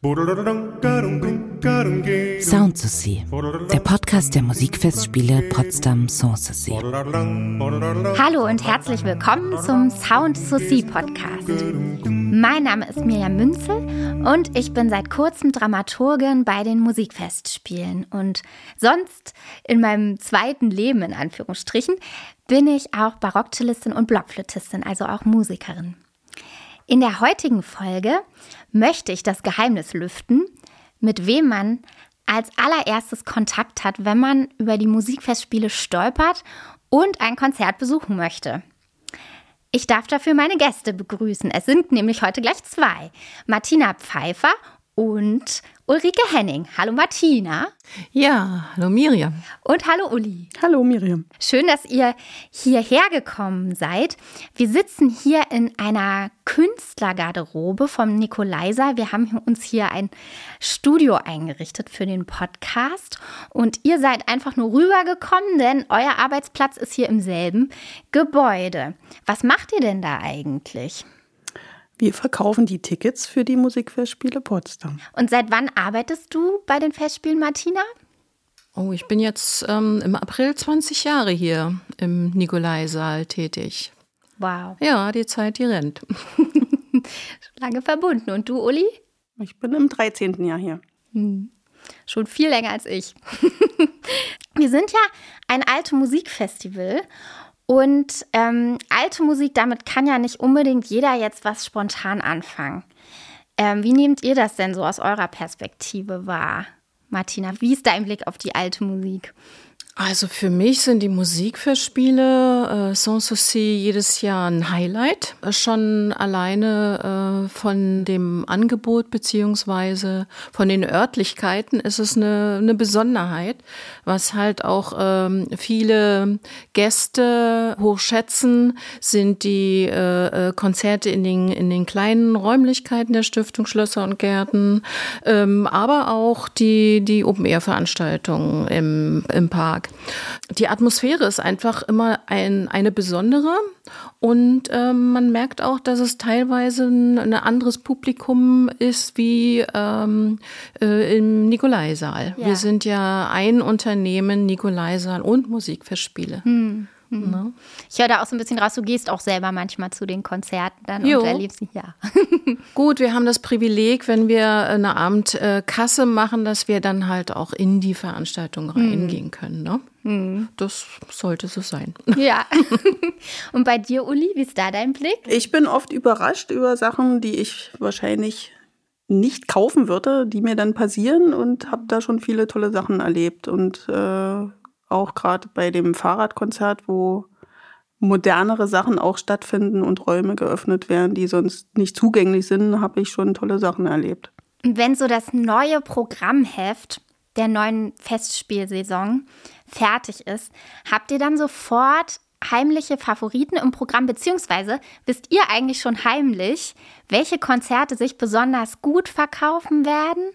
Sound der Podcast der Musikfestspiele Potsdam Sanssouci. Hallo und herzlich willkommen zum Sound Podcast. Mein Name ist Mirjam Münzel und ich bin seit kurzem Dramaturgin bei den Musikfestspielen. Und sonst in meinem zweiten Leben, in Anführungsstrichen, bin ich auch Barockcellistin und Blockflötistin, also auch Musikerin. In der heutigen Folge möchte ich das Geheimnis lüften, mit wem man als allererstes Kontakt hat, wenn man über die Musikfestspiele stolpert und ein Konzert besuchen möchte. Ich darf dafür meine Gäste begrüßen. Es sind nämlich heute gleich zwei. Martina Pfeiffer und Ulrike Henning. Hallo Martina. Ja, hallo Miriam. Und hallo Uli. Hallo Miriam. Schön, dass ihr hierher gekommen seid. Wir sitzen hier in einer Künstlergarderobe vom Nikolaiser. Wir haben uns hier ein Studio eingerichtet für den Podcast. Und ihr seid einfach nur rübergekommen, denn euer Arbeitsplatz ist hier im selben Gebäude. Was macht ihr denn da eigentlich? Wir verkaufen die Tickets für die Musikfestspiele Potsdam. Und seit wann arbeitest du bei den Festspielen, Martina? Oh, ich bin jetzt ähm, im April 20 Jahre hier im Nikolaisaal tätig. Wow. Ja, die Zeit, die rennt. Lange verbunden. Und du, Uli? Ich bin im 13. Jahr hier. Hm. Schon viel länger als ich. Wir sind ja ein alte Musikfestival und ähm, alte Musik, damit kann ja nicht unbedingt jeder jetzt was spontan anfangen. Ähm, wie nehmt ihr das denn so aus eurer Perspektive wahr, Martina? Wie ist dein Blick auf die alte Musik? Also für mich sind die Musikfestspiele äh, Sans Souci jedes Jahr ein Highlight. Schon alleine äh, von dem Angebot beziehungsweise von den Örtlichkeiten ist es eine, eine Besonderheit, was halt auch ähm, viele Gäste hochschätzen, sind die äh, äh, Konzerte in den, in den kleinen Räumlichkeiten der Stiftung Schlösser und Gärten, ähm, aber auch die, die Open-Air-Veranstaltungen im, im Park. Die Atmosphäre ist einfach immer ein, eine besondere und ähm, man merkt auch, dass es teilweise ein, ein anderes Publikum ist wie ähm, äh, im Nikolaisaal. Ja. Wir sind ja ein Unternehmen, Nikolaisaal und Musikfestspiele. Hm. Mhm. Ne? Ich höre da auch so ein bisschen raus, du gehst auch selber manchmal zu den Konzerten dann jo. und erlebst sie, ja. Gut, wir haben das Privileg, wenn wir eine Abendkasse machen, dass wir dann halt auch in die Veranstaltung mhm. reingehen können. Ne? Mhm. Das sollte so sein. Ja. Und bei dir, Uli, wie ist da dein Blick? Ich bin oft überrascht über Sachen, die ich wahrscheinlich nicht kaufen würde, die mir dann passieren und habe da schon viele tolle Sachen erlebt. Und äh, auch gerade bei dem Fahrradkonzert, wo modernere Sachen auch stattfinden und Räume geöffnet werden, die sonst nicht zugänglich sind, habe ich schon tolle Sachen erlebt. Wenn so das neue Programmheft der neuen Festspielsaison fertig ist, habt ihr dann sofort heimliche Favoriten im Programm, beziehungsweise wisst ihr eigentlich schon heimlich, welche Konzerte sich besonders gut verkaufen werden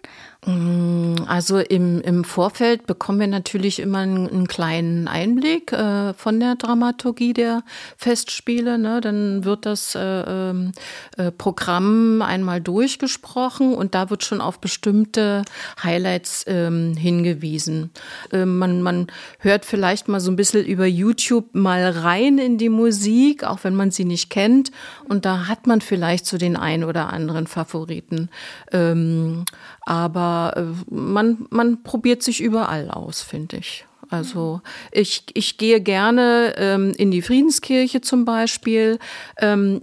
Mm, also im, im Vorfeld bekommen wir natürlich immer einen, einen kleinen Einblick äh, von der Dramaturgie der Festspiele. Ne? Dann wird das äh, ähm, äh, Programm einmal durchgesprochen und da wird schon auf bestimmte Highlights ähm, hingewiesen. Ähm, man, man hört vielleicht mal so ein bisschen über YouTube mal rein in die Musik, auch wenn man sie nicht kennt. Und da hat man vielleicht so den einen oder anderen Favoriten. Ähm, aber äh, man, man probiert sich überall aus, finde ich. Also ich, ich gehe gerne ähm, in die Friedenskirche zum Beispiel. Ähm,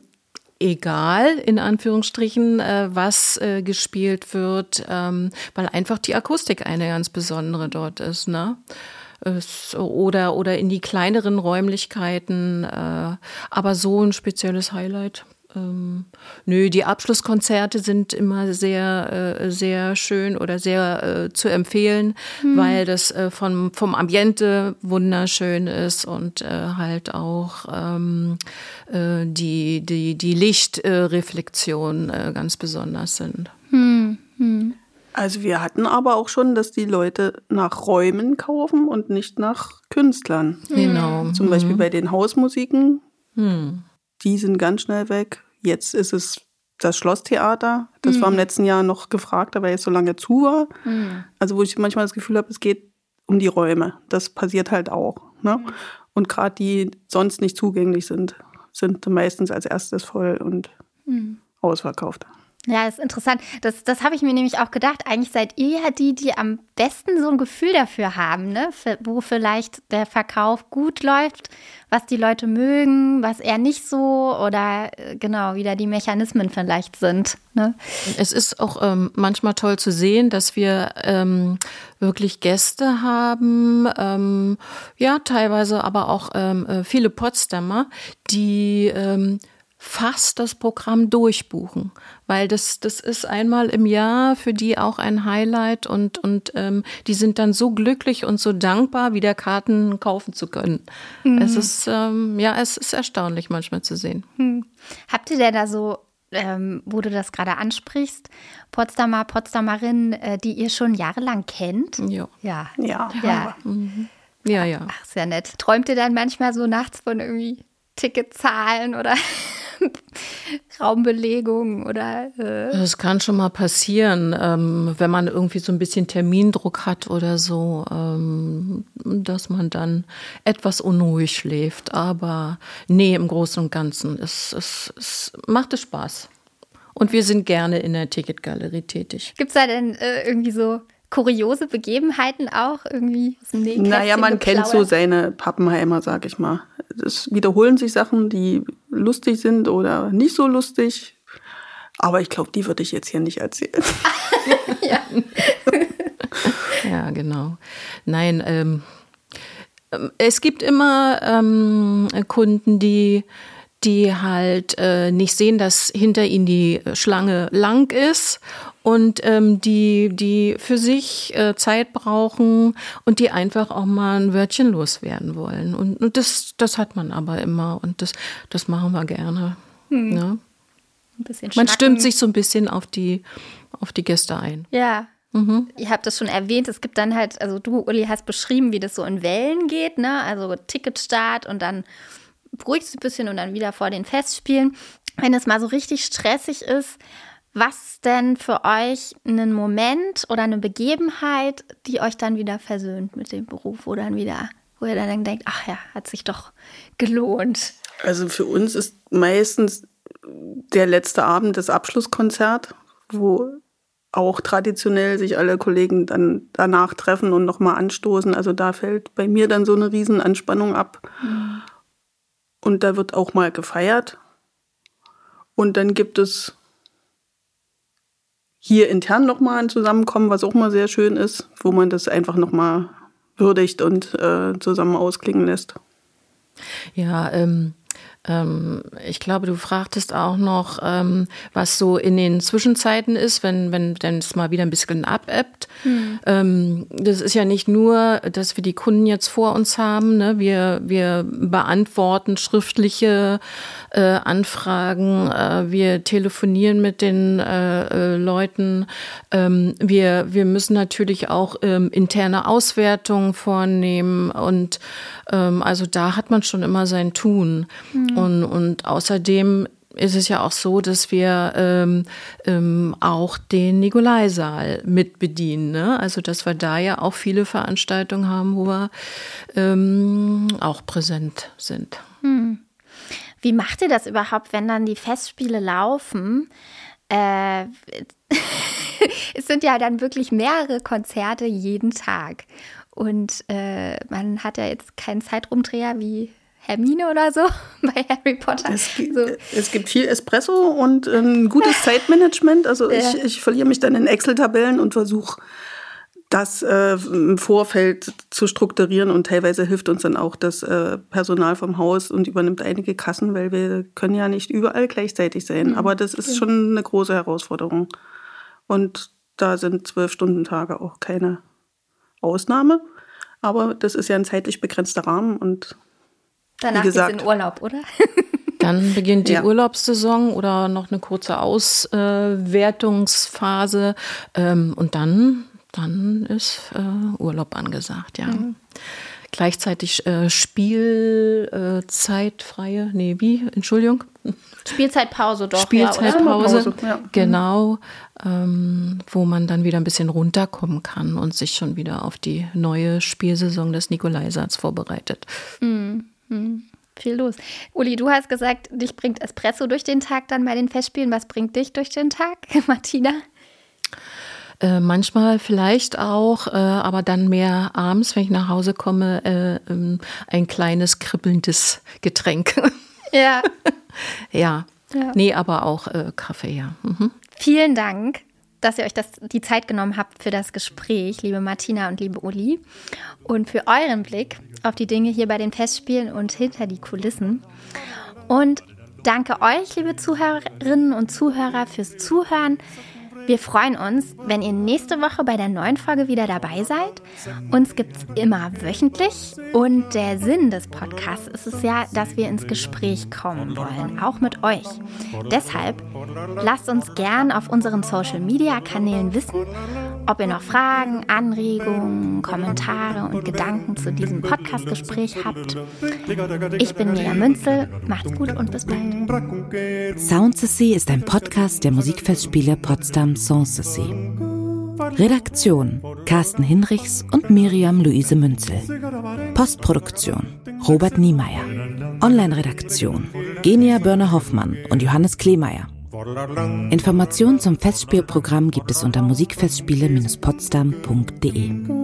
egal, in Anführungsstrichen, äh, was äh, gespielt wird, ähm, weil einfach die Akustik eine ganz besondere dort ist. Ne? Es, oder, oder in die kleineren Räumlichkeiten. Äh, aber so ein spezielles Highlight ähm, nö, die Abschlusskonzerte sind immer sehr, äh, sehr schön oder sehr äh, zu empfehlen, mhm. weil das äh, vom, vom Ambiente wunderschön ist und äh, halt auch ähm, äh, die, die, die Lichtreflexion äh, ganz besonders sind. Mhm. Mhm. Also wir hatten aber auch schon, dass die Leute nach Räumen kaufen und nicht nach Künstlern. Genau. Zum Beispiel mhm. bei den Hausmusiken. Hm die sind ganz schnell weg. Jetzt ist es das Schlosstheater. Das mhm. war im letzten Jahr noch gefragt, weil es so lange zu war. Mhm. Also wo ich manchmal das Gefühl habe, es geht um die Räume. Das passiert halt auch. Ne? Mhm. Und gerade die sonst nicht zugänglich sind, sind meistens als erstes voll und mhm. ausverkauft. Ja, ist interessant. Das, das habe ich mir nämlich auch gedacht. Eigentlich seid ihr ja die, die am besten so ein Gefühl dafür haben, ne? Für, wo vielleicht der Verkauf gut läuft, was die Leute mögen, was eher nicht so oder äh, genau, wie da die Mechanismen vielleicht sind. Ne? Es ist auch ähm, manchmal toll zu sehen, dass wir ähm, wirklich Gäste haben, ähm, ja, teilweise aber auch ähm, äh, viele Potsdamer, die ähm, fast das Programm durchbuchen, weil das, das ist einmal im Jahr für die auch ein Highlight und, und ähm, die sind dann so glücklich und so dankbar, wieder Karten kaufen zu können. Mhm. Es ist, ähm, ja, es ist erstaunlich manchmal zu sehen. Mhm. Habt ihr denn da so, ähm, wo du das gerade ansprichst, Potsdamer, Potsdamerinnen, äh, die ihr schon jahrelang kennt? Jo. Ja. Ja. Ja. Mhm. Ja, ja. Ach, sehr nett. Träumt ihr dann manchmal so nachts von irgendwie Ticketzahlen oder Raumbelegung oder. Äh das kann schon mal passieren, ähm, wenn man irgendwie so ein bisschen Termindruck hat oder so, ähm, dass man dann etwas unruhig schläft. Aber nee, im Großen und Ganzen, es, es, es macht es Spaß. Und wir sind gerne in der Ticketgalerie tätig. Gibt es da denn äh, irgendwie so kuriose Begebenheiten auch irgendwie aus dem Nähkästchen Naja, man geplaudert? kennt so seine Pappenheimer, sag ich mal. Es wiederholen sich Sachen, die lustig sind oder nicht so lustig. Aber ich glaube, die würde ich jetzt hier nicht erzählen. ja. ja, genau. Nein, ähm, es gibt immer ähm, Kunden, die die halt äh, nicht sehen, dass hinter ihnen die Schlange lang ist und ähm, die, die für sich äh, Zeit brauchen und die einfach auch mal ein Wörtchen loswerden wollen. Und, und das, das hat man aber immer und das, das machen wir gerne. Hm. Ja. Ne? man stimmt sich so ein bisschen auf die, auf die Gäste ein. Ja. Mhm. Ihr habt das schon erwähnt, es gibt dann halt, also du, Uli, hast beschrieben, wie das so in Wellen geht, ne? Also Ticketstart und dann beruhigt es ein bisschen und dann wieder vor den Festspielen. Wenn es mal so richtig stressig ist, was denn für euch einen Moment oder eine Begebenheit, die euch dann wieder versöhnt mit dem Beruf, wo dann wieder, wo ihr dann denkt, ach ja, hat sich doch gelohnt. Also für uns ist meistens der letzte Abend das Abschlusskonzert, wo auch traditionell sich alle Kollegen dann danach treffen und nochmal anstoßen. Also da fällt bei mir dann so eine Riesenanspannung ab. Mhm. Und da wird auch mal gefeiert. Und dann gibt es hier intern nochmal ein Zusammenkommen, was auch mal sehr schön ist, wo man das einfach nochmal würdigt und äh, zusammen ausklingen lässt. Ja, ähm, ähm, ich glaube, du fragtest auch noch, ähm, was so in den Zwischenzeiten ist, wenn, wenn denn es mal wieder ein bisschen abebbt. Hm. Ähm, das ist ja nicht nur, dass wir die Kunden jetzt vor uns haben. Ne? Wir, wir beantworten schriftliche äh, Anfragen, äh, wir telefonieren mit den äh, äh Leuten. Ähm, wir, wir müssen natürlich auch ähm, interne Auswertungen vornehmen und ähm, also da hat man schon immer sein Tun. Mhm. Und, und außerdem ist es ja auch so, dass wir ähm, ähm, auch den Nikolaisaal mit bedienen. Ne? Also dass wir da ja auch viele Veranstaltungen haben, wo wir ähm, auch präsent sind. Hm. Wie macht ihr das überhaupt, wenn dann die Festspiele laufen? Äh, es sind ja dann wirklich mehrere Konzerte jeden Tag. Und äh, man hat ja jetzt keinen Zeitrumdreher wie Hermine oder so bei Harry Potter. Es, gibt, so. es gibt viel Espresso und ein gutes Zeitmanagement. Also ja. ich, ich verliere mich dann in Excel-Tabellen und versuche das äh, im Vorfeld zu strukturieren und teilweise hilft uns dann auch das äh, Personal vom Haus und übernimmt einige Kassen, weil wir können ja nicht überall gleichzeitig sein. Mhm. Aber das ist schon eine große Herausforderung. Und da sind zwölf Stunden Tage auch keine Ausnahme. Aber das ist ja ein zeitlich begrenzter Rahmen und Danach geht es in Urlaub, oder? Dann beginnt die ja. Urlaubssaison oder noch eine kurze Auswertungsphase. Ähm, und dann, dann ist äh, Urlaub angesagt, ja. Mhm. gleichzeitig äh, Spielzeitfreie, äh, nee, wie? Entschuldigung. Spielzeitpause doch. Spielzeitpause, ja, ja. genau, ähm, wo man dann wieder ein bisschen runterkommen kann und sich schon wieder auf die neue Spielsaison des Nikolaisats vorbereitet. Mhm. Mhm. Viel los. Uli, du hast gesagt, dich bringt Espresso durch den Tag dann bei den Festspielen. Was bringt dich durch den Tag, Martina? Äh, manchmal vielleicht auch, äh, aber dann mehr abends, wenn ich nach Hause komme, äh, ähm, ein kleines kribbelndes Getränk. Ja. ja. ja. Nee, aber auch äh, Kaffee, ja. Mhm. Vielen Dank, dass ihr euch das, die Zeit genommen habt für das Gespräch, liebe Martina und liebe Uli. Und für euren Blick auf die Dinge hier bei den Festspielen und hinter die Kulissen. Und danke euch, liebe Zuhörerinnen und Zuhörer, fürs Zuhören. Wir freuen uns, wenn ihr nächste Woche bei der neuen Folge wieder dabei seid. Uns gibt es immer wöchentlich und der Sinn des Podcasts ist es ja, dass wir ins Gespräch kommen wollen, auch mit euch. Deshalb lasst uns gern auf unseren Social-Media-Kanälen wissen, ob ihr noch Fragen, Anregungen, Kommentare und Gedanken zu diesem Podcast-Gespräch habt. Ich bin Mia Münzel, macht's gut und bis bald. Sound Sea ist ein Podcast der Musikfestspiele Potsdam Sanssouci. Redaktion Carsten Hinrichs und Miriam Luise Münzel. Postproduktion Robert Niemeyer. Online-Redaktion Genia Börner-Hoffmann und Johannes Kleemeyer. Informationen zum Festspielprogramm gibt es unter musikfestspiele-potsdam.de.